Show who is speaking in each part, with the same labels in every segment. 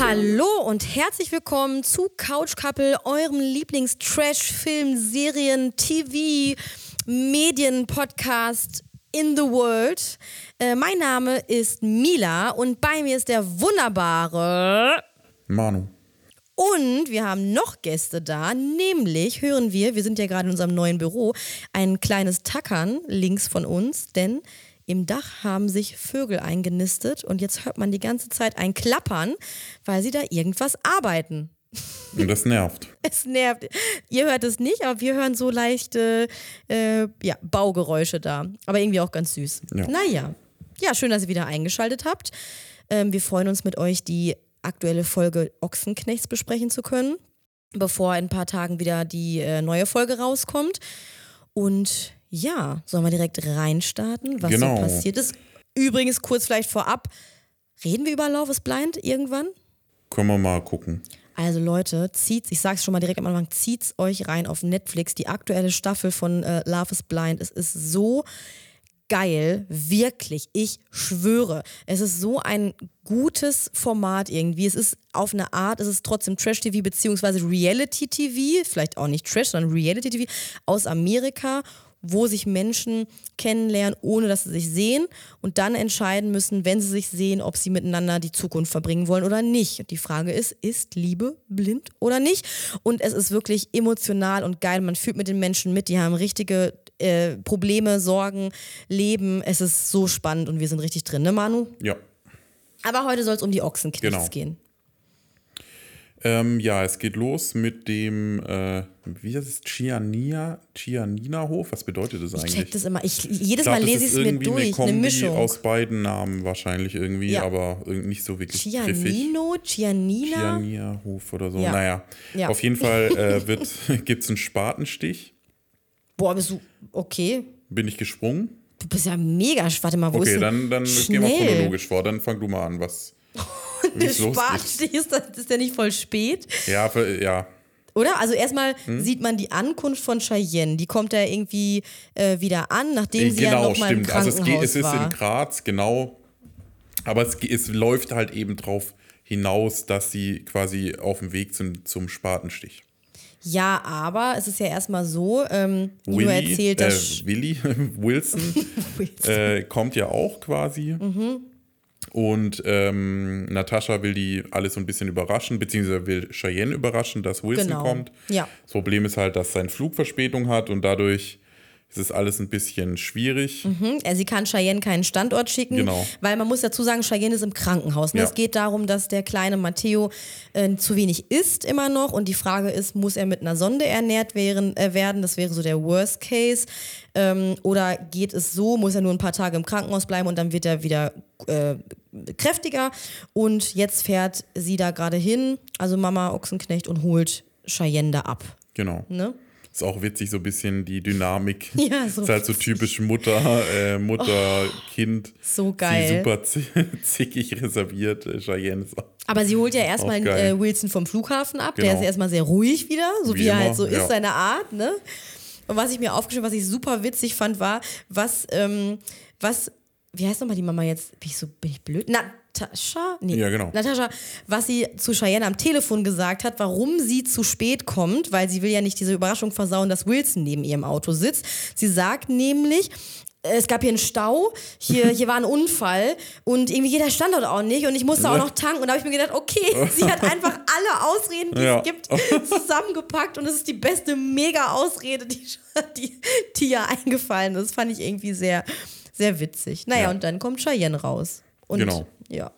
Speaker 1: Hallo und herzlich willkommen zu Couch Couple, eurem Lieblings-Trash-Film, Serien, TV, Medien-Podcast in the world. Äh, mein Name ist Mila und bei mir ist der wunderbare
Speaker 2: Manu.
Speaker 1: Und wir haben noch Gäste da, nämlich hören wir, wir sind ja gerade in unserem neuen Büro, ein kleines Tackern links von uns, denn im Dach haben sich Vögel eingenistet und jetzt hört man die ganze Zeit ein Klappern, weil sie da irgendwas arbeiten.
Speaker 2: Und das nervt.
Speaker 1: Es nervt. Ihr hört es nicht, aber wir hören so leichte äh, ja, Baugeräusche da. Aber irgendwie auch ganz süß.
Speaker 2: Ja.
Speaker 1: Naja. Ja, schön, dass ihr wieder eingeschaltet habt. Ähm, wir freuen uns mit euch, die aktuelle Folge Ochsenknechts besprechen zu können, bevor in ein paar Tagen wieder die äh, neue Folge rauskommt. Und ja, sollen wir direkt reinstarten, was
Speaker 2: Genau.
Speaker 1: so passiert ist. Übrigens, kurz vielleicht vorab, reden wir über Love is Blind irgendwann?
Speaker 2: Können wir mal gucken.
Speaker 1: Also Leute, zieht's, ich sag's schon mal direkt am Anfang, zieht's euch rein auf Netflix. Die aktuelle Staffel von äh, Love is Blind. Es ist so geil, wirklich. Ich schwöre, es ist so ein gutes Format irgendwie. Es ist auf eine Art, es ist trotzdem Trash-TV beziehungsweise Reality-TV, vielleicht auch nicht Trash, sondern Reality-TV aus Amerika, wo sich Menschen kennenlernen, ohne dass sie sich sehen und dann entscheiden müssen, wenn sie sich sehen, ob sie miteinander die Zukunft verbringen wollen oder nicht. Und die Frage ist, ist Liebe blind oder nicht? Und es ist wirklich emotional und geil. Man fühlt mit den Menschen mit, die haben richtige äh, Probleme, Sorgen, Leben. Es ist so spannend und wir sind richtig drin, ne Manu?
Speaker 2: Ja.
Speaker 1: Aber heute soll es um die Ochsenknechts
Speaker 2: Genau.
Speaker 1: gehen.
Speaker 2: Ähm, ja, es geht los mit dem, äh, wie heißt es, Chiania, Chianina-Hof? Was bedeutet das
Speaker 1: Ich
Speaker 2: eigentlich?
Speaker 1: check das immer. Ich, jedes
Speaker 2: Ich glaub,
Speaker 1: Mal lese ich es mir
Speaker 2: irgendwie
Speaker 1: durch. Eine,
Speaker 2: Kombi
Speaker 1: Mischung.
Speaker 2: aus beiden Namen wahrscheinlich irgendwie,
Speaker 1: Ja.
Speaker 2: aber nicht so wirklich griffig.
Speaker 1: Cianino, Cianina.
Speaker 2: Chiania-Hof oder so.
Speaker 1: Ja.
Speaker 2: Naja,
Speaker 1: Ja.
Speaker 2: auf jeden Fall äh, wird, gibt es einen Spatenstich.
Speaker 1: Boah, bist du. Okay.
Speaker 2: Bin ich gesprungen?
Speaker 1: Du bist ja mega. Warte mal, wo ist
Speaker 2: Okay, dann, dann gehen wir chronologisch vor. Dann fang du mal an, was.
Speaker 1: Der ist, das- ist der nicht voll spät?
Speaker 2: Ja, für, ja,
Speaker 1: Oder? Also erstmal
Speaker 2: Hm?
Speaker 1: sieht man die Ankunft von Cheyenne. Die kommt da irgendwie äh, wieder an, nachdem sie ja
Speaker 2: genau,
Speaker 1: noch mal im
Speaker 2: stimmt. Also es,
Speaker 1: Krankenhaus
Speaker 2: geht, es ist in Graz, genau. Aber es, es läuft halt eben drauf hinaus, dass sie quasi auf dem Weg sind zum Spatenstich.
Speaker 1: ja, aber es ist ja erstmal so, ähm, wie du erzählt
Speaker 2: äh,
Speaker 1: hast.
Speaker 2: Willi, Wilson, äh, kommt ja auch quasi.
Speaker 1: Mhm.
Speaker 2: Und ähm, Natascha will die alles so ein bisschen überraschen, beziehungsweise will Cheyenne überraschen, dass Wilson
Speaker 1: Genau.
Speaker 2: kommt.
Speaker 1: Ja.
Speaker 2: Das Problem ist halt, dass sein Flug Verspätung hat und dadurch ist es alles ein bisschen schwierig.
Speaker 1: Hm, äh, Sie kann Cheyenne keinen Standort schicken,
Speaker 2: Genau.
Speaker 1: weil man muss dazu sagen, Cheyenne ist im Krankenhaus. Ne?
Speaker 2: Ja.
Speaker 1: Es geht darum, dass der kleine Matteo äh, zu wenig isst immer noch und die Frage ist, muss er mit einer Sonde ernährt wären, äh, werden? Das wäre so der Worst Case. Ähm, oder geht es so, muss er nur ein paar Tage im Krankenhaus bleiben und dann wird er wieder äh, kräftiger und jetzt fährt sie da gerade hin, also Mama Ochsenknecht und holt Cheyenne da ab.
Speaker 2: Genau.
Speaker 1: Ne?
Speaker 2: Ist auch witzig, so ein bisschen die Dynamik.
Speaker 1: Ja, so
Speaker 2: ist halt so typisch Mutter, äh, Mutter, Kind.
Speaker 1: So
Speaker 2: Sie
Speaker 1: geil.
Speaker 2: super zi- zickig reserviert. Äh, Cheyenne ist auch.
Speaker 1: Aber sie holt ja erstmal äh, Wilson vom Flughafen ab. Der
Speaker 2: Genau.
Speaker 1: ist erstmal sehr ruhig wieder, so wie,
Speaker 2: Wie
Speaker 1: er halt
Speaker 2: immer,
Speaker 1: so ist,
Speaker 2: ja.
Speaker 1: seine Art, ne? Und was ich mir aufgeschrieben, was ich super witzig fand, war, was, ähm, was, wie heißt nochmal die Mama jetzt? Bin ich so, bin ich blöd? Natascha? Nee.
Speaker 2: Ja, genau.
Speaker 1: Natascha, was sie zu Cheyenne am Telefon gesagt hat, warum sie zu spät kommt, weil sie will ja nicht diese Überraschung versauen, dass Wilson neben ihrem Auto sitzt. Sie sagt nämlich, es gab hier einen Stau, hier, hier war ein Unfall und irgendwie geht der Standort auch nicht und ich musste auch noch tanken und da habe ich mir gedacht, okay, sie hat einfach alle Ausreden, die
Speaker 2: Ja.
Speaker 1: es gibt, zusammengepackt und es ist die beste Mega-Ausrede, die, die, die ihr eingefallen ist. Fand ich irgendwie sehr, sehr witzig. Naja,
Speaker 2: Ja.
Speaker 1: und dann kommt Cheyenne raus. Und,
Speaker 2: Genau.
Speaker 1: Ja.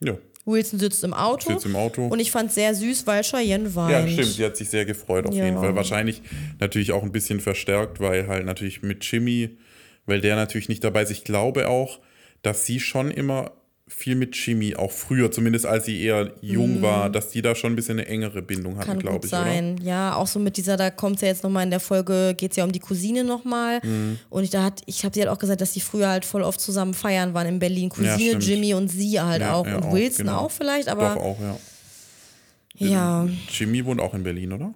Speaker 2: Ja.
Speaker 1: Wilson sitzt im Auto.
Speaker 2: Sitzt im Auto.
Speaker 1: Und ich fand es sehr süß, weil Cheyenne weint.
Speaker 2: Ja, stimmt. Sie hat sich sehr gefreut auf
Speaker 1: Ja.
Speaker 2: jeden Fall. Wahrscheinlich natürlich auch ein bisschen verstärkt, weil halt natürlich mit Jimmy, weil der natürlich nicht dabei ist. Ich glaube auch, dass sie schon immer viel mit Jimmy, auch früher, zumindest als sie eher jung war, dass die da schon ein bisschen eine engere Bindung hatten, glaube ich,
Speaker 1: sein. Ja, auch so mit dieser, da kommt es ja jetzt nochmal in der Folge, geht es ja um die Cousine nochmal.
Speaker 2: Mhm.
Speaker 1: Und ich, da hat, ich habe sie halt auch gesagt, dass die früher halt voll oft zusammen feiern waren in Berlin. Cousine,
Speaker 2: stimmt.
Speaker 1: Jimmy und sie halt
Speaker 2: Ja,
Speaker 1: auch.
Speaker 2: ja,
Speaker 1: und
Speaker 2: auch,
Speaker 1: Wilson
Speaker 2: genau.
Speaker 1: auch vielleicht,
Speaker 2: oder?
Speaker 1: aber
Speaker 2: Doch auch, ja.
Speaker 1: ja.
Speaker 2: Jimmy wohnt auch in Berlin, oder?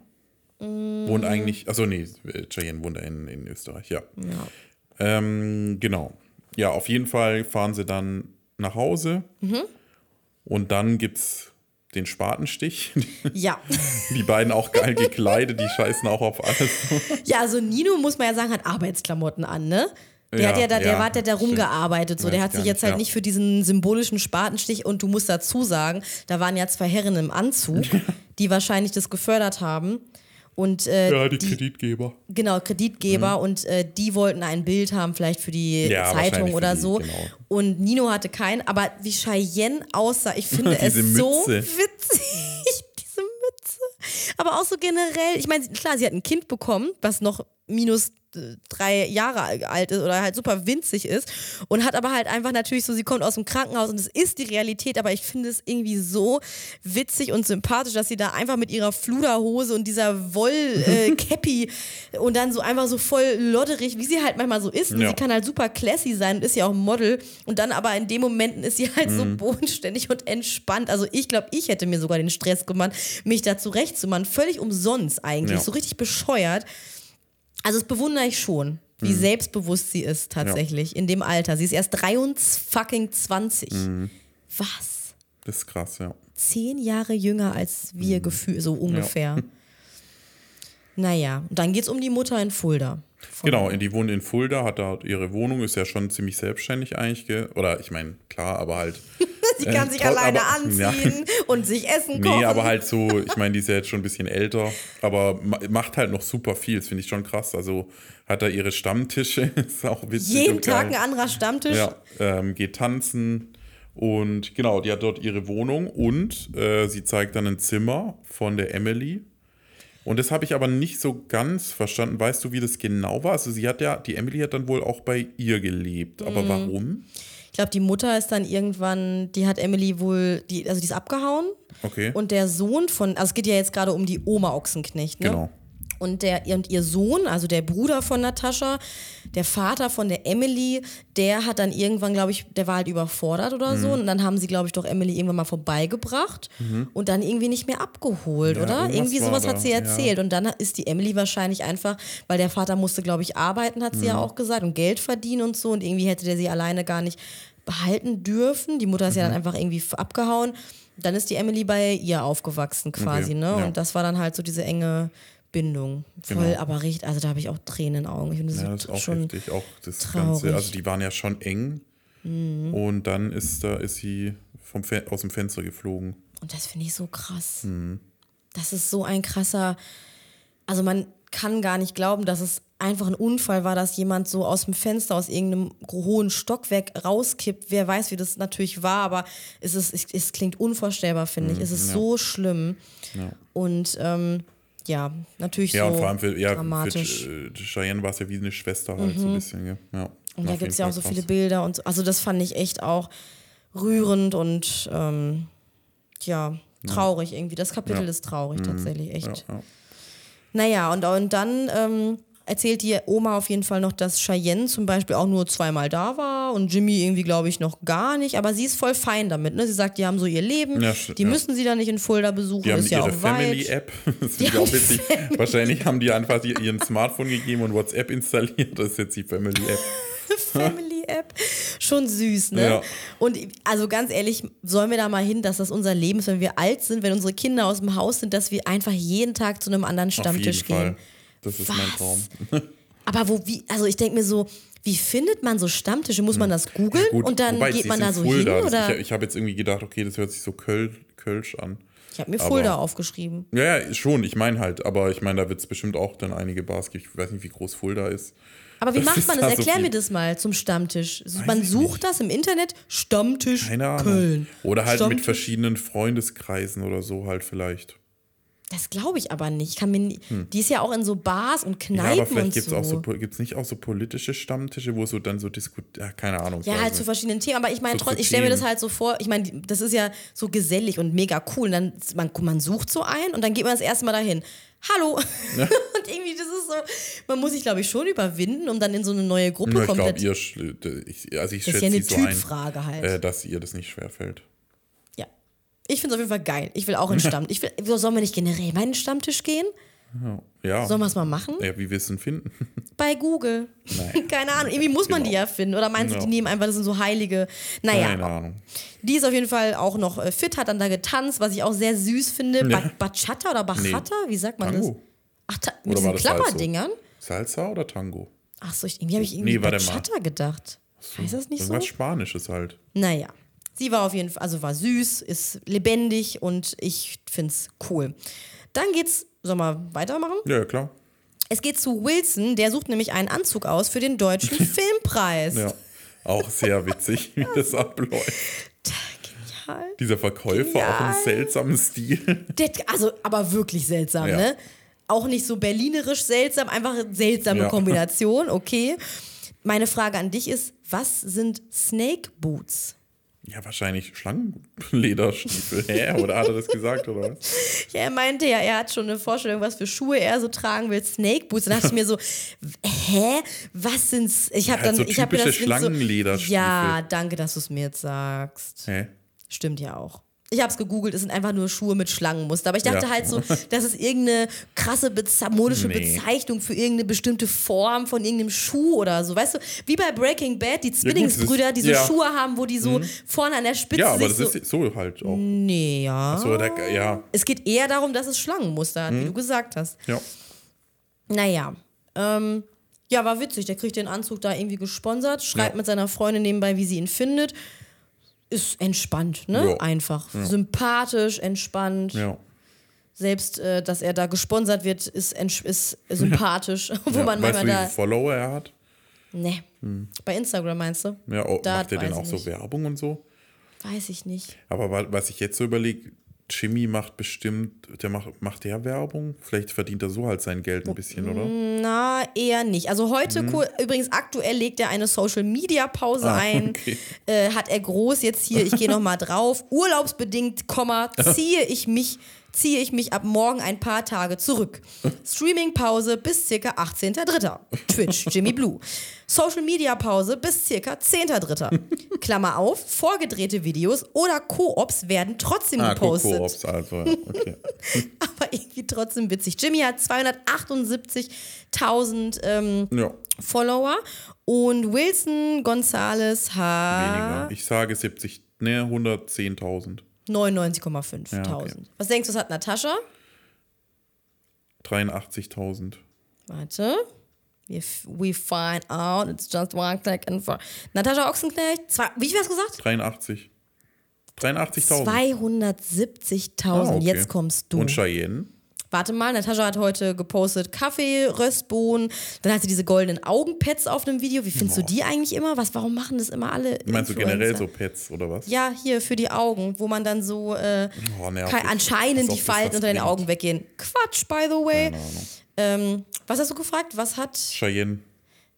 Speaker 2: Wohnt
Speaker 1: Mm.
Speaker 2: eigentlich, also nee, Cheyenne wohnt in, in Österreich, ja.
Speaker 1: ja.
Speaker 2: Ähm, genau. Ja, auf jeden Fall fahren sie dann nach Hause
Speaker 1: Mhm.
Speaker 2: und dann gibt's den Spatenstich.
Speaker 1: Ja.
Speaker 2: Die beiden auch geil gekleidet, die scheißen auch auf alles.
Speaker 1: ja, also Nino, muss man ja sagen, hat Arbeitsklamotten an, ne? Der
Speaker 2: Ja,
Speaker 1: hat ja da, der
Speaker 2: ja,
Speaker 1: hat ja da rumgearbeitet. So. Der hat sich jetzt
Speaker 2: nicht,
Speaker 1: halt
Speaker 2: ja.
Speaker 1: nicht für diesen symbolischen Spatenstich und du musst dazu sagen, da waren ja zwei Herren im Anzug, die wahrscheinlich das gefördert haben. Und äh,
Speaker 2: Ja, die Kreditgeber.
Speaker 1: Genau, Kreditgeber und äh, die wollten ein Bild haben, vielleicht für die
Speaker 2: Mhm. Ja,
Speaker 1: Zeitung oder
Speaker 2: die,
Speaker 1: so.
Speaker 2: genau.
Speaker 1: Und Nino hatte keinen, aber wie Cheyenne aussah, ich finde es
Speaker 2: Diese
Speaker 1: so
Speaker 2: Mütze.
Speaker 1: witzig. Diese Mütze. Aber auch so generell, ich meine, klar, sie hat ein Kind bekommen, was noch minus äh, drei Jahre alt ist oder halt super winzig ist und hat aber halt einfach natürlich so, sie kommt aus dem Krankenhaus und es ist die Realität, aber ich finde es irgendwie so witzig und sympathisch, dass sie da einfach mit ihrer Fluderhose und dieser Woll-Cappy und dann so einfach so voll lodderig, wie sie halt manchmal so ist.
Speaker 2: Ja.
Speaker 1: Sie kann halt super classy sein und ist ja auch Model und dann aber in den Momenten ist sie halt so
Speaker 2: Mhm.
Speaker 1: bodenständig und entspannt. Also ich glaube, ich hätte mir sogar den Stress gemacht, mich da zurechtzumachen. Völlig umsonst eigentlich,
Speaker 2: Ja.
Speaker 1: so richtig bescheuert. Also das bewundere ich schon, wie
Speaker 2: Mhm.
Speaker 1: selbstbewusst sie ist tatsächlich in dem Alter. Sie ist erst 23.
Speaker 2: Mhm.
Speaker 1: Was?
Speaker 2: Das ist krass, ja.
Speaker 1: Zehn Jahre jünger als
Speaker 2: Mhm.
Speaker 1: wir gefühlt, so ungefähr. Naja, und dann geht es um die Mutter in Fulda.
Speaker 2: Genau, die wohnt in Fulda, hat da ihre Wohnung, ist ja schon ziemlich selbstständig eigentlich. Oder ich meine, klar, aber halt.
Speaker 1: Sie kann
Speaker 2: Äh,
Speaker 1: sich
Speaker 2: trotz-
Speaker 1: alleine
Speaker 2: aber-
Speaker 1: anziehen und sich Essen kochen.
Speaker 2: Nee, aber halt so, ich meine, die ist ja jetzt schon ein bisschen älter, aber ma- macht halt noch super viel, das finde ich schon krass. Also hat da ihre Stammtische, ist auch witzig.
Speaker 1: Jeden Tag
Speaker 2: geil.
Speaker 1: ein anderer Stammtisch.
Speaker 2: Ja, ähm, geht tanzen und genau, die hat dort ihre Wohnung und äh, sie zeigt dann ein Zimmer von der Emily. Und das habe ich aber nicht so ganz verstanden. Weißt du, wie das genau war? Also sie hat ja, die Emily hat dann wohl auch bei ihr gelebt. Aber
Speaker 1: Mhm.
Speaker 2: warum?
Speaker 1: Ich glaube, die Mutter ist dann irgendwann, die hat Emily wohl, die, also die ist abgehauen.
Speaker 2: Okay.
Speaker 1: Und der Sohn von, also es geht ja jetzt gerade um die Oma Ochsenknecht, ne?
Speaker 2: Genau.
Speaker 1: Und, der, und ihr Sohn, also der Bruder von Natascha, der Vater von der Emily, der hat dann irgendwann, glaube ich, der war halt überfordert oder
Speaker 2: Mhm.
Speaker 1: so. Und dann haben sie, glaube ich, doch Emily irgendwann mal vorbeigebracht und dann irgendwie nicht mehr abgeholt,
Speaker 2: Ja,
Speaker 1: oder? Irgendwie sowas
Speaker 2: da,
Speaker 1: hat sie
Speaker 2: ja.
Speaker 1: erzählt. Und dann ist die Emily wahrscheinlich einfach, weil der Vater musste, glaube ich, arbeiten, hat sie
Speaker 2: Mhm.
Speaker 1: ja auch gesagt, und Geld verdienen und so. Und irgendwie hätte der sie alleine gar nicht behalten dürfen. Die Mutter ist ja dann
Speaker 2: Mhm.
Speaker 1: einfach irgendwie abgehauen. Dann ist die Emily bei ihr aufgewachsen quasi,
Speaker 2: Okay,
Speaker 1: ne?
Speaker 2: ja.
Speaker 1: Und das war dann halt so diese enge Bindung. Voll,
Speaker 2: Genau.
Speaker 1: aber richtig, also da habe ich auch Tränen in den Augen. Ich finde das,
Speaker 2: Ja, das ist auch
Speaker 1: schon
Speaker 2: heftig. Auch das
Speaker 1: traurig.
Speaker 2: Ganze, also die waren ja schon eng.
Speaker 1: Mhm.
Speaker 2: Und dann ist da ist sie vom Fe aus dem Fenster geflogen.
Speaker 1: Und das finde ich so krass.
Speaker 2: Mhm.
Speaker 1: Das ist so ein krasser. Also man kann gar nicht glauben, dass es einfach ein Unfall war, dass jemand so aus dem Fenster, aus irgendeinem hohen Stockwerk rauskippt. Wer weiß, wie das natürlich war, aber es, ist, es, es klingt unvorstellbar, finde ich. Es ist
Speaker 2: ja.
Speaker 1: so schlimm.
Speaker 2: Ja.
Speaker 1: Und ähm, ja, natürlich
Speaker 2: Ja,
Speaker 1: so
Speaker 2: und vor allem für, ja, für
Speaker 1: dramatisch. Mhm.
Speaker 2: äh, Cheyenne war es ja wie eine Schwester halt so ein bisschen. Gell? Ja,
Speaker 1: Und da gibt es ja auch so viele
Speaker 2: krass.
Speaker 1: Bilder und so. Also das fand ich echt auch rührend und ähm, ja, traurig irgendwie. Das Kapitel
Speaker 2: Ja. Mhm.
Speaker 1: ist traurig tatsächlich, echt.
Speaker 2: Ja, ja.
Speaker 1: Naja, und, und dann ähm, erzählt die Oma auf jeden Fall noch, dass Cheyenne zum Beispiel auch nur zweimal da war und Jimmy irgendwie, glaube ich, noch gar nicht. Aber sie ist voll fein damit. Ne? Sie sagt, die haben so ihr Leben,
Speaker 2: Ja,
Speaker 1: die
Speaker 2: ja.
Speaker 1: müssen sie dann nicht in Fulda besuchen,
Speaker 2: Die haben
Speaker 1: ist ja
Speaker 2: ihre
Speaker 1: auch weit.
Speaker 2: Family-App. Das finde ich
Speaker 1: haben
Speaker 2: auch witzig. Wahrscheinlich haben die einfach ihr- ihren Smartphone gegeben und WhatsApp installiert. Das ist jetzt die Family-App.
Speaker 1: Family App. Schon süß, ne?
Speaker 2: Ja.
Speaker 1: Und also ganz ehrlich, sollen wir da mal hin, dass das unser Leben ist, wenn wir alt sind, wenn unsere Kinder aus dem Haus sind, dass wir einfach jeden Tag zu einem anderen Stammtisch gehen.
Speaker 2: Fall. Das ist mein
Speaker 1: Was?
Speaker 2: Traum.
Speaker 1: Aber wo, wie, also ich denke mir so, wie findet man so Stammtische? Muss man das googeln.
Speaker 2: Gut,
Speaker 1: und dann
Speaker 2: wobei,
Speaker 1: geht man da so
Speaker 2: Fulda.
Speaker 1: hin? Oder?
Speaker 2: Ich, ich habe jetzt irgendwie gedacht, okay, das hört sich so Köl, Kölsch an.
Speaker 1: Ich habe mir
Speaker 2: aber-
Speaker 1: Fulda aufgeschrieben.
Speaker 2: Ja, ja, schon, ich meine halt, aber ich meine, da wird es bestimmt auch dann einige Bars geben. Ich weiß nicht, wie groß Fulda ist.
Speaker 1: Aber wie
Speaker 2: Das
Speaker 1: macht man
Speaker 2: da
Speaker 1: das?
Speaker 2: so
Speaker 1: Erklär
Speaker 2: viel.
Speaker 1: mir das mal zum Stammtisch.
Speaker 2: Weiß
Speaker 1: man sucht das im Internet, Stammtisch
Speaker 2: Keine Ahnung.
Speaker 1: Köln.
Speaker 2: Oder halt mit
Speaker 1: Stammtisch-
Speaker 2: verschiedenen Freundeskreisen oder so halt vielleicht.
Speaker 1: Das glaube ich aber nicht. Ich kann mir nie, Die ist ja auch in so Bars und
Speaker 2: Hm. Ja,
Speaker 1: Kneipen
Speaker 2: aber vielleicht gibt es
Speaker 1: so.
Speaker 2: auch so, gibt's nicht auch so politische Stammtische, wo so dann so diskutiert, ja, keine Ahnung. ich
Speaker 1: Ja, halt zu
Speaker 2: nicht.
Speaker 1: verschiedenen Themen. Aber ich meine,
Speaker 2: So
Speaker 1: trotzdem,
Speaker 2: zu
Speaker 1: ich stelle mir das halt so vor, ich meine, das ist ja so gesellig und mega cool. Und dann, man, man sucht so ein und dann geht man das erste Mal dahin. Hallo. und irgendwie, das ist so, man muss sich, glaube ich, schon überwinden, um dann in so eine neue Gruppe
Speaker 2: Ja, ich
Speaker 1: komplett.
Speaker 2: glaube, ihr, ich, also ich
Speaker 1: das ist ja eine
Speaker 2: sie so ein,
Speaker 1: Typfrage halt.
Speaker 2: äh, dass ihr das nicht schwerfällt.
Speaker 1: Ja. Ich finde es auf jeden Fall geil. Ich will auch einen Stammtisch. Ich will, sollen wir nicht generell mal in den Stammtisch gehen?
Speaker 2: Ja.
Speaker 1: Sollen wir es mal machen?
Speaker 2: ja, wie wir es denn finden.
Speaker 1: Bei Google.
Speaker 2: Nein.
Speaker 1: Keine Ahnung. Irgendwie muss man die
Speaker 2: Genau.
Speaker 1: ja finden. Oder meinst du,
Speaker 2: Ja.
Speaker 1: die nehmen einfach, das sind so heilige. Naja,
Speaker 2: Keine Ahnung.
Speaker 1: die ist auf jeden Fall auch noch äh, fit, hat dann da getanzt, was ich auch sehr süß finde. Ba Bachata oder Bachata? Wie sagt man das?
Speaker 2: Tango.
Speaker 1: Ach, ta mit
Speaker 2: Oder
Speaker 1: diesen
Speaker 2: das Salsa?
Speaker 1: Klapperdingern?
Speaker 2: Salsa oder Tango?
Speaker 1: Ach so, ich, irgendwie habe ich irgendwie
Speaker 2: Nee.
Speaker 1: Bachata gedacht. Heißt das nicht so?
Speaker 2: Irgendwas Spanisches halt.
Speaker 1: Naja, sie war auf jeden Fall, also war süß, ist lebendig und ich find's cool. Dann geht's, sollen wir weitermachen?
Speaker 2: Ja, klar.
Speaker 1: Es geht zu Wilson, der sucht nämlich einen Anzug aus für den deutschen Filmpreis.
Speaker 2: Ja. Auch sehr witzig, wie das abläuft.
Speaker 1: Genial.
Speaker 2: Dieser Verkäufer auch
Speaker 1: Genial.
Speaker 2: im seltsamen Stil.
Speaker 1: Der, also, aber wirklich seltsam,
Speaker 2: Ja.
Speaker 1: ne? Auch nicht so berlinerisch seltsam, einfach eine seltsame
Speaker 2: Ja.
Speaker 1: Kombination, okay. Meine Frage an dich ist, was sind Snake Boots?
Speaker 2: Ja, wahrscheinlich Schlangenlederstiefel. Hä? Oder hat er das gesagt, oder was?
Speaker 1: Ja, er meinte ja, er hat schon eine Vorstellung, was für Schuhe er so tragen will, Snake Boots. Dann dachte ich mir so, hä, was sind's? Ich habe
Speaker 2: halt
Speaker 1: dann,
Speaker 2: so
Speaker 1: ich habe mir das Bild so,
Speaker 2: Schlangenlederstiefel.
Speaker 1: Ja, danke, dass du es mir jetzt sagst.
Speaker 2: Hä?
Speaker 1: Stimmt ja auch. Ich habe es gegoogelt, es sind einfach nur Schuhe mit Schlangenmuster. Aber ich dachte
Speaker 2: Ja.
Speaker 1: halt so, das ist irgendeine krasse Beze modische
Speaker 2: Nee.
Speaker 1: Bezeichnung für irgendeine bestimmte Form von irgendeinem Schuh oder so. Weißt du, wie bei Breaking Bad, die Zwillingsbrüder, die so
Speaker 2: ja. Mhm.
Speaker 1: Schuhe haben, wo die so vorne an der Spitze
Speaker 2: Ja, aber das
Speaker 1: so.
Speaker 2: ist so halt auch.
Speaker 1: nee, ja.
Speaker 2: So, der, ja,
Speaker 1: Es geht eher darum, dass es Schlangenmuster hat, wie du gesagt hast.
Speaker 2: ja.
Speaker 1: Naja, ähm, ja, war witzig. Der kriegt den Anzug da irgendwie gesponsert, schreibt
Speaker 2: Ja.
Speaker 1: mit seiner Freundin nebenbei, wie sie ihn findet. Ist entspannt, ne?
Speaker 2: Ja.
Speaker 1: Einfach. Sympathisch, entspannt.
Speaker 2: ja.
Speaker 1: Selbst, äh, dass er da gesponsert wird, ist, ist sympathisch. Wo
Speaker 2: ja.
Speaker 1: man
Speaker 2: weißt du, wie viele. Follower er hat?
Speaker 1: Ne. Bei Instagram meinst du?
Speaker 2: Ja, oh,
Speaker 1: Da
Speaker 2: macht er denn auch so. Werbung und so?
Speaker 1: Weiß ich nicht.
Speaker 2: Aber wa- was ich jetzt so überlege, Jimmy macht bestimmt, der macht, macht der Werbung? Vielleicht verdient er so halt sein Geld ein bisschen, oder?
Speaker 1: Na, eher nicht. Also heute,
Speaker 2: Mhm.
Speaker 1: übrigens aktuell legt er eine Social-Media-Pause
Speaker 2: Ah,
Speaker 1: ein.
Speaker 2: okay.
Speaker 1: Äh, hat er groß jetzt hier, ich gehe nochmal drauf. Urlaubsbedingt, Komma, ziehe ich mich, ziehe ich mich ab morgen ein paar Tage zurück. Streaming-Pause bis circa 18.03. Twitch, Jimmy Blue. Social-Media-Pause bis circa 10.03. Klammer auf, vorgedrehte Videos oder Koops werden trotzdem
Speaker 2: Ah,
Speaker 1: gepostet.
Speaker 2: Coco-Ops, also, okay.
Speaker 1: Aber irgendwie trotzdem witzig. Jimmy hat 278.000 ähm,
Speaker 2: Ja,
Speaker 1: Follower und Wilson Gonzalez
Speaker 2: weniger.
Speaker 1: hat
Speaker 2: Ich sage 70, ne, 110.000.
Speaker 1: 99,5.000.
Speaker 2: Ja, okay.
Speaker 1: Was denkst du, was hat Natascha?
Speaker 2: 83.000.
Speaker 1: Warte. We, we find out, it's just one click and for. Natascha Ochsenknecht, zwei, wie viel hast du gesagt?
Speaker 2: 83. 83.000.
Speaker 1: 270.000.
Speaker 2: Ah, okay.
Speaker 1: Jetzt kommst du.
Speaker 2: Und Cheyenne?
Speaker 1: Warte mal, Natascha hat heute gepostet Kaffee, Röstbohnen. Dann hat sie diese goldenen Augenpads auf dem Video. Wie findest du die eigentlich immer? Was, warum machen das immer alle?
Speaker 2: Meinst du generell
Speaker 1: Influencer?
Speaker 2: so Pets oder was?
Speaker 1: Ja, hier für die Augen, wo man dann so äh,
Speaker 2: Oh, nervig.
Speaker 1: kein, anscheinend die Falten unter den. Augen weggehen. Quatsch, by the way. Ähm, was hast du gefragt? Was hat.
Speaker 2: Cheyenne,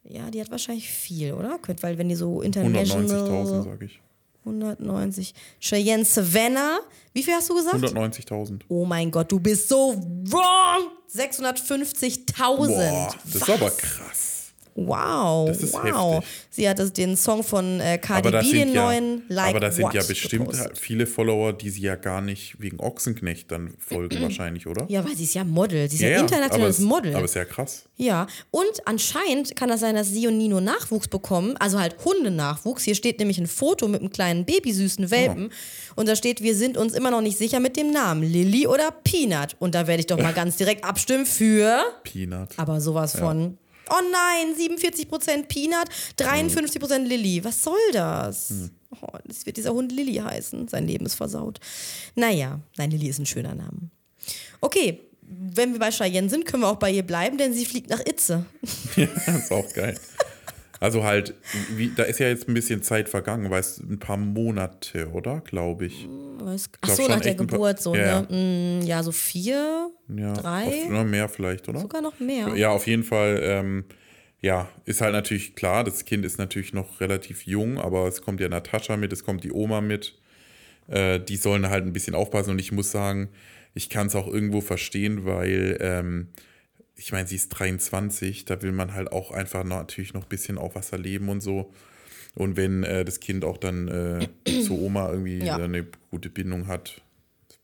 Speaker 1: Ja, die hat wahrscheinlich viel, oder? Könnt, weil wenn die so
Speaker 2: 190.000,
Speaker 1: international.
Speaker 2: sage ich.
Speaker 1: 190. Cheyenne Savannah. Wie viel hast du gesagt?
Speaker 2: 190.000.
Speaker 1: Oh mein Gott, du bist so wrong! 650.000.
Speaker 2: Boah, das ist
Speaker 1: Was?
Speaker 2: aber krass.
Speaker 1: Wow,
Speaker 2: Das ist
Speaker 1: wow.
Speaker 2: heftig.
Speaker 1: Sie hat das, den Song von äh, Cardi B, den
Speaker 2: ja,
Speaker 1: neuen Like
Speaker 2: aber das sind ja bestimmt
Speaker 1: gepostet.
Speaker 2: viele Follower, die sie ja gar nicht wegen Ochsenknecht dann folgen wahrscheinlich, oder?
Speaker 1: Ja, weil sie ist ja Model. Sie ist ja, internationales
Speaker 2: aber,
Speaker 1: Model.
Speaker 2: Aber ist ja krass.
Speaker 1: Ja, und anscheinend kann das sein, dass sie und Nino Nachwuchs bekommen, also halt Hundenachwuchs. Hier steht nämlich ein Foto mit einem kleinen babysüßen Welpen und da steht, wir sind uns immer noch nicht sicher mit dem Namen, Lilly oder Peanut. Und da werde ich doch mal ganz direkt abstimmen für,
Speaker 2: Peanut.
Speaker 1: aber sowas von, oh nein, 47% Peanut, 53% Lilly. Was soll das? Oh, das wird dieser Hund Lilly heißen. Sein Leben ist versaut. Naja, nein, Lilly ist ein schöner Name. Okay, wenn wir bei Cheyenne sind, können wir auch bei ihr bleiben, denn sie fliegt nach Itze.
Speaker 2: das ist auch geil. Also halt, wie, da ist ja jetzt ein bisschen Zeit vergangen, weißt ein paar Monate, oder? Glaube ich.
Speaker 1: Weiß- Ach so, nach der
Speaker 2: ein paar-
Speaker 1: Geburt so,
Speaker 2: Ja,
Speaker 1: ne? Ja, so vier,
Speaker 2: Ja,
Speaker 1: drei,
Speaker 2: Auf, oder mehr vielleicht, oder?
Speaker 1: sogar noch mehr.
Speaker 2: Ja, auf jeden Fall. Ähm, ja, ist halt natürlich klar, das Kind ist natürlich noch relativ jung, aber es kommt ja Natascha mit, es kommt die Oma mit. Äh, die sollen halt ein bisschen aufpassen und ich muss sagen, ich kann es auch irgendwo verstehen, weil ähm, ich meine, sie ist 23, da will man halt auch einfach natürlich noch ein bisschen auf was erleben und so. Und wenn äh, das Kind auch dann äh, zur Oma irgendwie
Speaker 1: Ja.
Speaker 2: eine gute Bindung hat,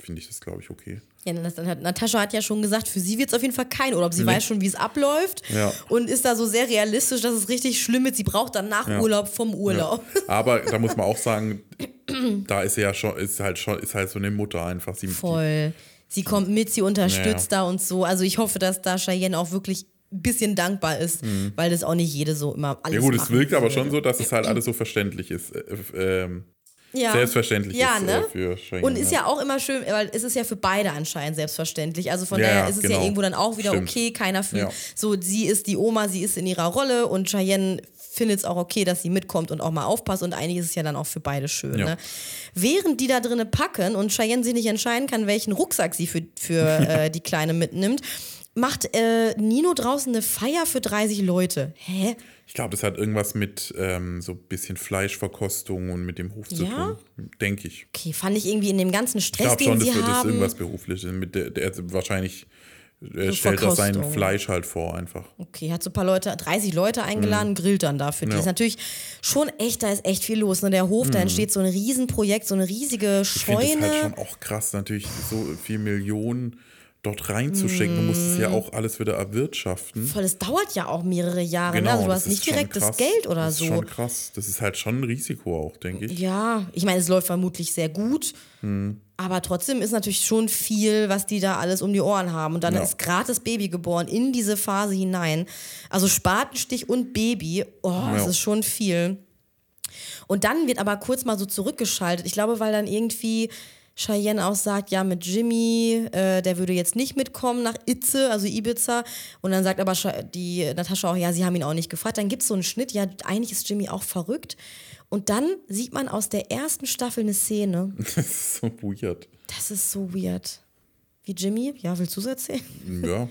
Speaker 2: finde ich das, glaube ich, okay.
Speaker 1: Ja, das- dann hat, Natascha hat ja schon gesagt, für sie wird es auf jeden Fall kein Urlaub. Sie
Speaker 2: Nee.
Speaker 1: weiß schon, wie es abläuft
Speaker 2: Ja.
Speaker 1: und ist da so sehr realistisch, dass es richtig schlimm wird. Sie braucht dann nach
Speaker 2: Ja.
Speaker 1: Urlaub vom Urlaub.
Speaker 2: Aber da muss man auch sagen, da ist sie ja schon, ist halt schon, ist halt so eine Mutter einfach. Sie,
Speaker 1: Voll. Sie kommt mit, sie unterstützt da und so. Also ich hoffe, dass da Cheyenne auch wirklich ein bisschen dankbar ist, weil das auch nicht jede so immer alles
Speaker 2: Mhm. ja gut, es wirkt aber schon so, dass es halt alles so verständlich ist. Äh, ähm,
Speaker 1: ja.
Speaker 2: Selbstverständlich
Speaker 1: ja,
Speaker 2: ist
Speaker 1: ne?
Speaker 2: äh, für Cheyenne.
Speaker 1: Und ist ja auch immer schön, weil es ist ja für beide anscheinend selbstverständlich. Also von
Speaker 2: Ja,
Speaker 1: daher
Speaker 2: ja,
Speaker 1: ist es ja
Speaker 2: genau.
Speaker 1: irgendwo dann auch wieder
Speaker 2: Stimmt.
Speaker 1: okay. Keiner fühlt
Speaker 2: Ja.
Speaker 1: so, sie ist die Oma, sie ist in ihrer Rolle und Cheyenne findet es auch okay, dass sie mitkommt und auch mal aufpasst. Und eigentlich ist es ja dann auch für beide schön.
Speaker 2: Ja.
Speaker 1: Ne? Während die da drinnen packen und Cheyenne sich nicht entscheiden kann, welchen Rucksack sie für, für äh, die Kleine mitnimmt, macht äh, Nino draußen eine Feier für 30 Leute. Hä?
Speaker 2: Ich glaube, das hat irgendwas mit ähm, so ein bisschen Fleischverkostung und mit dem Hof zu
Speaker 1: Ja?
Speaker 2: tun. Denke ich.
Speaker 1: Okay, fand ich irgendwie in dem ganzen
Speaker 2: Ich
Speaker 1: Stress,
Speaker 2: glaube
Speaker 1: den
Speaker 2: schon, das
Speaker 1: sie
Speaker 2: das
Speaker 1: haben.
Speaker 2: irgendwas Berufliches. Mit der, der wahrscheinlich
Speaker 1: So
Speaker 2: stellt er sein. Fleisch halt vor einfach.
Speaker 1: Okay, hat so ein paar Leute, 30 Leute eingeladen, grillt dann dafür. Die
Speaker 2: Mhm. Ja.
Speaker 1: ist natürlich schon echt, da ist echt viel los. Ne? Der Hof, da entsteht so ein Riesenprojekt, so eine riesige
Speaker 2: Mhm. Ich
Speaker 1: Scheune.
Speaker 2: halt schon auch krass, natürlich so viel Millionen dort reinzustecken. Du musst es ja auch alles wieder erwirtschaften.
Speaker 1: Voll, das dauert ja auch mehrere Jahre. ne? Also du
Speaker 2: Genau, das
Speaker 1: hast nicht direkt das
Speaker 2: krass.
Speaker 1: Geld oder
Speaker 2: das ist
Speaker 1: so.
Speaker 2: schon krass. Das ist halt schon ein Risiko auch, denke ich.
Speaker 1: Ja, ich meine, es läuft vermutlich sehr gut.
Speaker 2: Mhm.
Speaker 1: Aber trotzdem ist natürlich schon viel, was die da alles um die Ohren haben. Und dann
Speaker 2: Ja.
Speaker 1: ist gerade das Baby geboren in diese Phase hinein. Also Spatenstich und Baby, oh, das
Speaker 2: Ja.
Speaker 1: ist schon viel. Und dann wird aber kurz mal so zurückgeschaltet. Ich glaube, weil dann irgendwie Cheyenne auch sagt, ja, mit Jimmy, äh, der würde jetzt nicht mitkommen nach Itze, also Ibiza. Und dann sagt aber die Natascha auch, ja, sie haben ihn auch nicht gefragt. Dann gibt es so einen Schnitt, ja, eigentlich ist Jimmy auch verrückt. Und dann sieht man aus der ersten Staffel eine Szene.
Speaker 2: Das ist so weird.
Speaker 1: Das ist so weird. Wie Jimmy? Ja, willst du es erzählen?
Speaker 2: Ja,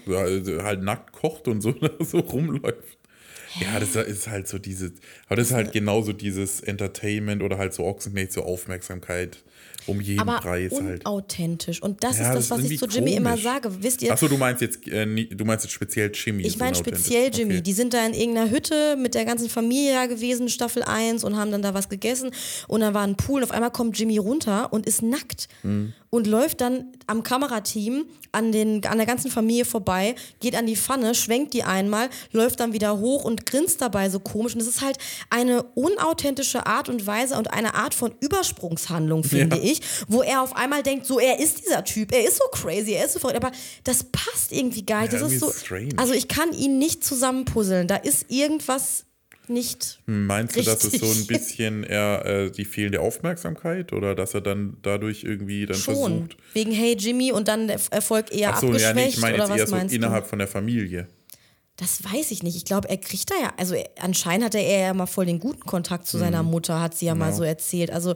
Speaker 2: halt nackt kocht und so, so rumläuft. Ja, das ist halt so diese, aber das ist halt genauso dieses Entertainment oder halt so Ochsenknecht, so Aufmerksamkeit um jeden
Speaker 1: Aber
Speaker 2: Preis halt.
Speaker 1: unauthentisch. Und das
Speaker 2: Ja,
Speaker 1: ist
Speaker 2: das
Speaker 1: das,
Speaker 2: ist
Speaker 1: was ich zu Jimmy immer
Speaker 2: komisch.
Speaker 1: sage. Wisst ihr,
Speaker 2: Achso, du meinst jetzt, äh, du meinst jetzt speziell Jimmy.
Speaker 1: Ich meine speziell Jimmy.
Speaker 2: Okay.
Speaker 1: Die sind da in irgendeiner Hütte mit der ganzen Familie da gewesen, Staffel 1, und haben dann da was gegessen. Und dann war ein Pool und auf einmal kommt Jimmy runter und ist nackt.
Speaker 2: Mhm.
Speaker 1: Und läuft dann am Kamerateam an, den, an der ganzen Familie vorbei, geht an die Pfanne, schwenkt die einmal, läuft dann wieder hoch und grinst dabei so komisch. Und es ist halt eine unauthentische Art und Weise und eine Art von Übersprungshandlung, finde
Speaker 2: Ja.
Speaker 1: ich, wo er auf einmal denkt, so, er ist dieser Typ, er ist so crazy, er ist so verrückt. Aber das passt irgendwie gar nicht.
Speaker 2: Ja,
Speaker 1: das ist so,
Speaker 2: strange.
Speaker 1: also ich kann ihn nicht zusammenpuzzeln. Da ist irgendwas nicht.
Speaker 2: Meinst du, dass es so ein
Speaker 1: Richtig.
Speaker 2: bisschen eher äh, die fehlende Aufmerksamkeit oder dass er dann dadurch irgendwie dann
Speaker 1: Schon.
Speaker 2: versucht?
Speaker 1: Wegen Hey Jimmy und dann der Erfolg eher
Speaker 2: Achso, ja,
Speaker 1: abgeschwächt
Speaker 2: nee, ich meine
Speaker 1: oder
Speaker 2: jetzt
Speaker 1: was
Speaker 2: eher so innerhalb
Speaker 1: du?
Speaker 2: von der Familie.
Speaker 1: Das weiß ich nicht. Ich glaube, er kriegt da ja, also anscheinend hatte er ja mal voll den guten Kontakt zu
Speaker 2: Hm.
Speaker 1: seiner Mutter, hat sie ja mal so erzählt. Also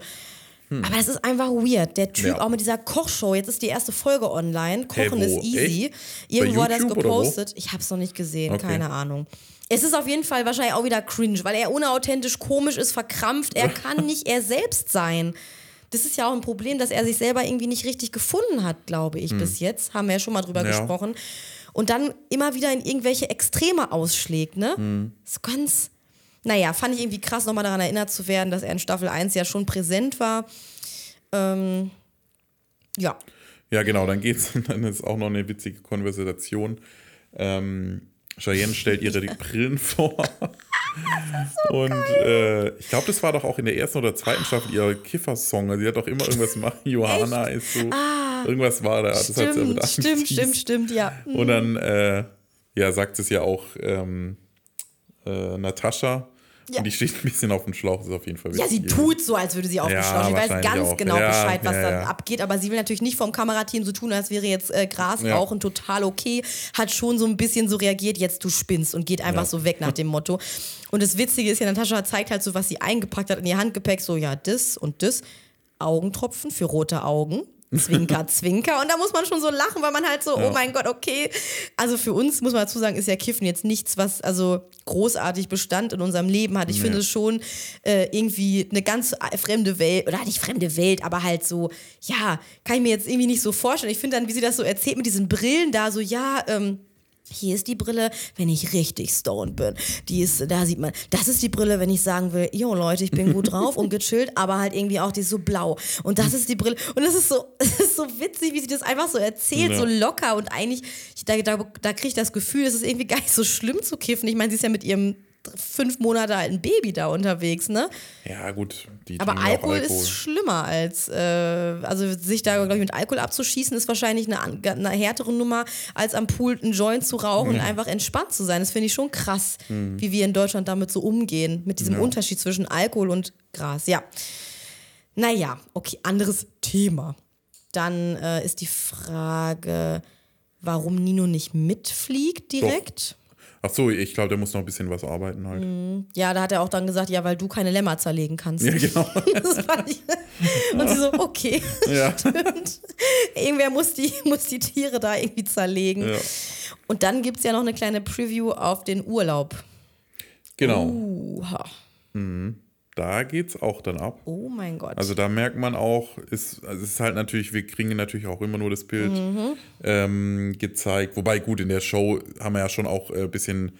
Speaker 1: Aber das ist einfach weird. Der Typ
Speaker 2: Ja.
Speaker 1: auch mit dieser Kochshow, jetzt ist die erste Folge online.
Speaker 2: Hey,
Speaker 1: Kochen
Speaker 2: wo?
Speaker 1: ist easy.
Speaker 2: Echt?
Speaker 1: Irgendwo hat er das
Speaker 2: wo?
Speaker 1: gepostet. Ich habe es noch nicht gesehen,
Speaker 2: Okay.
Speaker 1: keine Ahnung. Es ist auf jeden Fall wahrscheinlich auch wieder cringe, weil er unauthentisch, komisch ist, verkrampft. Er kann nicht er selbst sein. Das ist ja auch ein Problem, dass er sich selber irgendwie nicht richtig gefunden hat, glaube ich, bis jetzt. Haben wir ja schon mal drüber
Speaker 2: Hm. Ja.
Speaker 1: gesprochen. Und dann immer wieder in irgendwelche Extreme ausschlägt, ne?
Speaker 2: Hm.
Speaker 1: So ganz, naja, fand ich irgendwie krass, nochmal daran erinnert zu werden, dass er in Staffel 1 ja schon präsent war. Ähm, ja.
Speaker 2: Ja, genau, dann geht's und dann ist auch noch eine witzige Konversation. Ähm, Cheyenne stellt ihre Brillen vor. und äh, ich glaube, das war doch auch in der ersten oder zweiten Staffel ihr Kiffer-Song. Sie hat doch immer irgendwas machen. Johanna ist so. irgendwas war da. Das hat sie ja mit
Speaker 1: Stimmt, stimmt, stimmt, stimmt, ja.
Speaker 2: Und dann äh, ja, sagt es ja auch ähm, äh, Natascha.
Speaker 1: Ja.
Speaker 2: Und die steht ein bisschen auf dem Schlauch, ist auf jeden Fall
Speaker 1: Ja, sie tut so, als würde sie auf
Speaker 2: Ja,
Speaker 1: dem Schlauch stehen. Weiß ganz
Speaker 2: auch.
Speaker 1: genau
Speaker 2: Ja,
Speaker 1: Bescheid, was
Speaker 2: ja.
Speaker 1: abgeht. Aber sie will natürlich nicht vom Kamerateam so tun, als wäre jetzt äh, Gras rauchen total okay. Hat schon so ein bisschen so reagiert, jetzt du spinnst und geht einfach so weg nach dem Motto. Und das Witzige ist ja, Natascha zeigt halt so, was sie eingepackt hat in ihr Handgepäck. So, ja, das und das. Augentropfen für rote Augen. Zwinker, Zwinker. Und da muss man schon so lachen, weil man halt so, oh mein Gott, okay. Also für uns, muss man dazu sagen, ist ja Kiffen jetzt nichts, was also großartig Bestand in unserem Leben hat. Ich
Speaker 2: Nee.
Speaker 1: finde es schon äh, irgendwie eine ganz fremde Welt, oder nicht fremde Welt, aber halt so, ja, kann ich mir jetzt irgendwie nicht so vorstellen. Ich finde dann, wie sie das so erzählt mit diesen Brillen da, so, ja, ähm, hier ist die Brille, wenn ich richtig stoned bin. Die ist, da sieht man, das ist die Brille, wenn ich sagen will, yo Leute, ich bin gut drauf und gechillt, aber halt irgendwie auch, die ist so blau. Und das ist die Brille. Und es ist so, es ist so witzig, wie sie das einfach so erzählt,
Speaker 2: Ja.
Speaker 1: so locker. Und eigentlich, ich, da, da, da kriege ich das Gefühl, es ist irgendwie gar nicht so schlimm zu kiffen. Ich meine, sie ist ja mit ihrem fünf Monate alten Baby da unterwegs, ne?
Speaker 2: Ja, gut.
Speaker 1: Aber Alkohol,
Speaker 2: Alkohol.
Speaker 1: ist schlimmer als, äh, also sich da, glaube ich, mit Alkohol abzuschießen, ist wahrscheinlich eine, eine härtere Nummer, als am Pool einen Joint zu rauchen und einfach entspannt zu sein. Das finde ich schon krass, wie wir in Deutschland damit so umgehen, mit diesem
Speaker 2: Mhm. Ja.
Speaker 1: Unterschied zwischen Alkohol und Gras. Ja. Naja, okay, anderes Thema. Dann äh, ist die Frage, warum Nino nicht mitfliegt direkt.
Speaker 2: Ach so, ich glaube, der muss noch ein bisschen was arbeiten halt.
Speaker 1: Ja, da hat er auch dann gesagt, ja, weil du keine Lämmer zerlegen kannst.
Speaker 2: Ja, genau.
Speaker 1: Das fand ich. Und sie so, okay.
Speaker 2: ja.
Speaker 1: Irgendwer muss die, muss die Tiere da irgendwie zerlegen.
Speaker 2: ja.
Speaker 1: Und dann gibt es ja noch eine kleine Preview auf den Urlaub.
Speaker 2: Genau.
Speaker 1: Uha.
Speaker 2: Da geht's auch dann ab.
Speaker 1: Oh mein Gott.
Speaker 2: Also da merkt man auch, ist, also es ist halt natürlich, wir kriegen natürlich auch immer nur das Bild
Speaker 1: Mhm.
Speaker 2: ähm, gezeigt. Wobei, gut, in der Show haben wir ja schon auch ein bisschen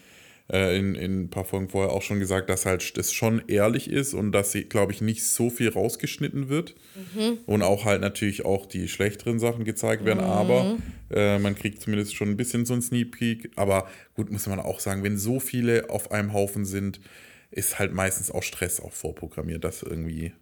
Speaker 2: äh, in, in ein paar Folgen vorher auch schon gesagt, dass halt das schon ehrlich ist und dass sie, glaube ich, nicht so viel rausgeschnitten wird.
Speaker 1: Mhm.
Speaker 2: Und auch halt natürlich auch die schlechteren Sachen gezeigt werden, aber äh, man kriegt zumindest schon ein bisschen so ein Sneak Peek. Aber gut, muss man auch sagen, wenn so viele auf einem Haufen sind, ist halt meistens auch Stress auch vorprogrammiert, dass irgendwie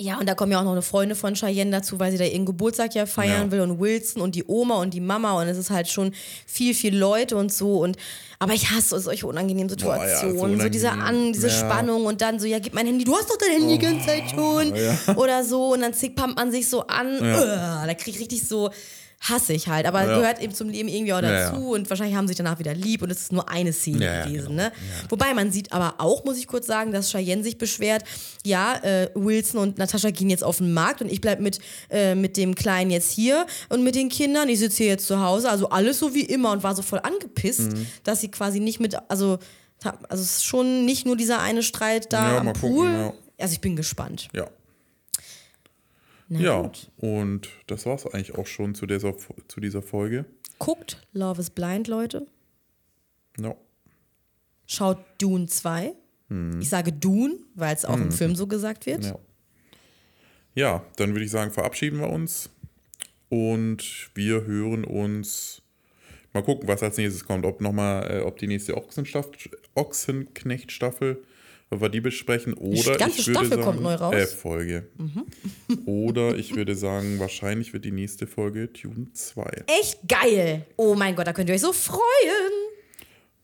Speaker 1: ja, und da kommen ja auch noch eine Freundin von Cheyenne dazu, weil sie da ihren Geburtstag ja feiern
Speaker 2: Ja.
Speaker 1: will und Wilson und die Oma und die Mama und es ist halt schon viel, viel Leute und so und aber ich hasse solche unangenehmen
Speaker 2: Boah, ja, so
Speaker 1: Situationen, so diese
Speaker 2: unangenehm.
Speaker 1: an, diese
Speaker 2: Ja. Oh,
Speaker 1: Spannung und dann so, ja, gib mein Handy, du hast doch dein Handy die ganze Zeit schon
Speaker 2: ja.
Speaker 1: oder so und dann zickpumpt man sich so an, Uah, da krieg ich richtig so hasse ich halt, aber
Speaker 2: Ja.
Speaker 1: gehört eben zum Leben irgendwie auch dazu
Speaker 2: ja.
Speaker 1: und wahrscheinlich haben sie sich danach wieder lieb und es ist nur eine Szene gewesen,
Speaker 2: genau.
Speaker 1: ne? Wobei man sieht aber auch, muss ich kurz sagen, dass Cheyenne sich beschwert, ja, äh, Wilson und Natascha gehen jetzt auf den Markt und ich bleib mit, äh, mit dem Kleinen jetzt hier und mit den Kindern, ich sitze hier jetzt zu Hause, also alles so wie immer und war so voll angepisst,
Speaker 2: Mhm.
Speaker 1: dass sie quasi nicht mit, also, also es ist schon nicht nur dieser eine Streit da
Speaker 2: Ja,
Speaker 1: am Pool.
Speaker 2: gucken, ja.
Speaker 1: Also ich bin gespannt.
Speaker 2: Ja.
Speaker 1: Na
Speaker 2: ja,
Speaker 1: gut.
Speaker 2: und das war's eigentlich auch schon zu dieser, zu dieser Folge.
Speaker 1: Guckt Love is Blind, Leute.
Speaker 2: Ja.
Speaker 1: Schaut Dune 2. Ich sage Dune, weil es auch im Film so gesagt wird.
Speaker 2: Ja. ja, dann würde ich sagen, verabschieden wir uns und wir hören uns. Mal gucken, was als nächstes kommt. Ob, noch mal, äh, ob die nächste Ochsenstaff- Ochsenknecht-Staffel, ob wir die besprechen. Oder
Speaker 1: Die ganze
Speaker 2: ich würde
Speaker 1: Staffel
Speaker 2: sagen,
Speaker 1: kommt neu raus? Mhm.
Speaker 2: Äh, Folge. oder ich würde sagen, wahrscheinlich wird die nächste Folge Tune 2.
Speaker 1: Echt geil. Oh mein Gott, da könnt ihr euch so freuen.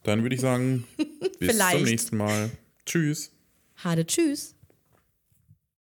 Speaker 2: Dann würde ich sagen, bis zum nächsten Mal. Tschüss.
Speaker 1: Hade, tschüss.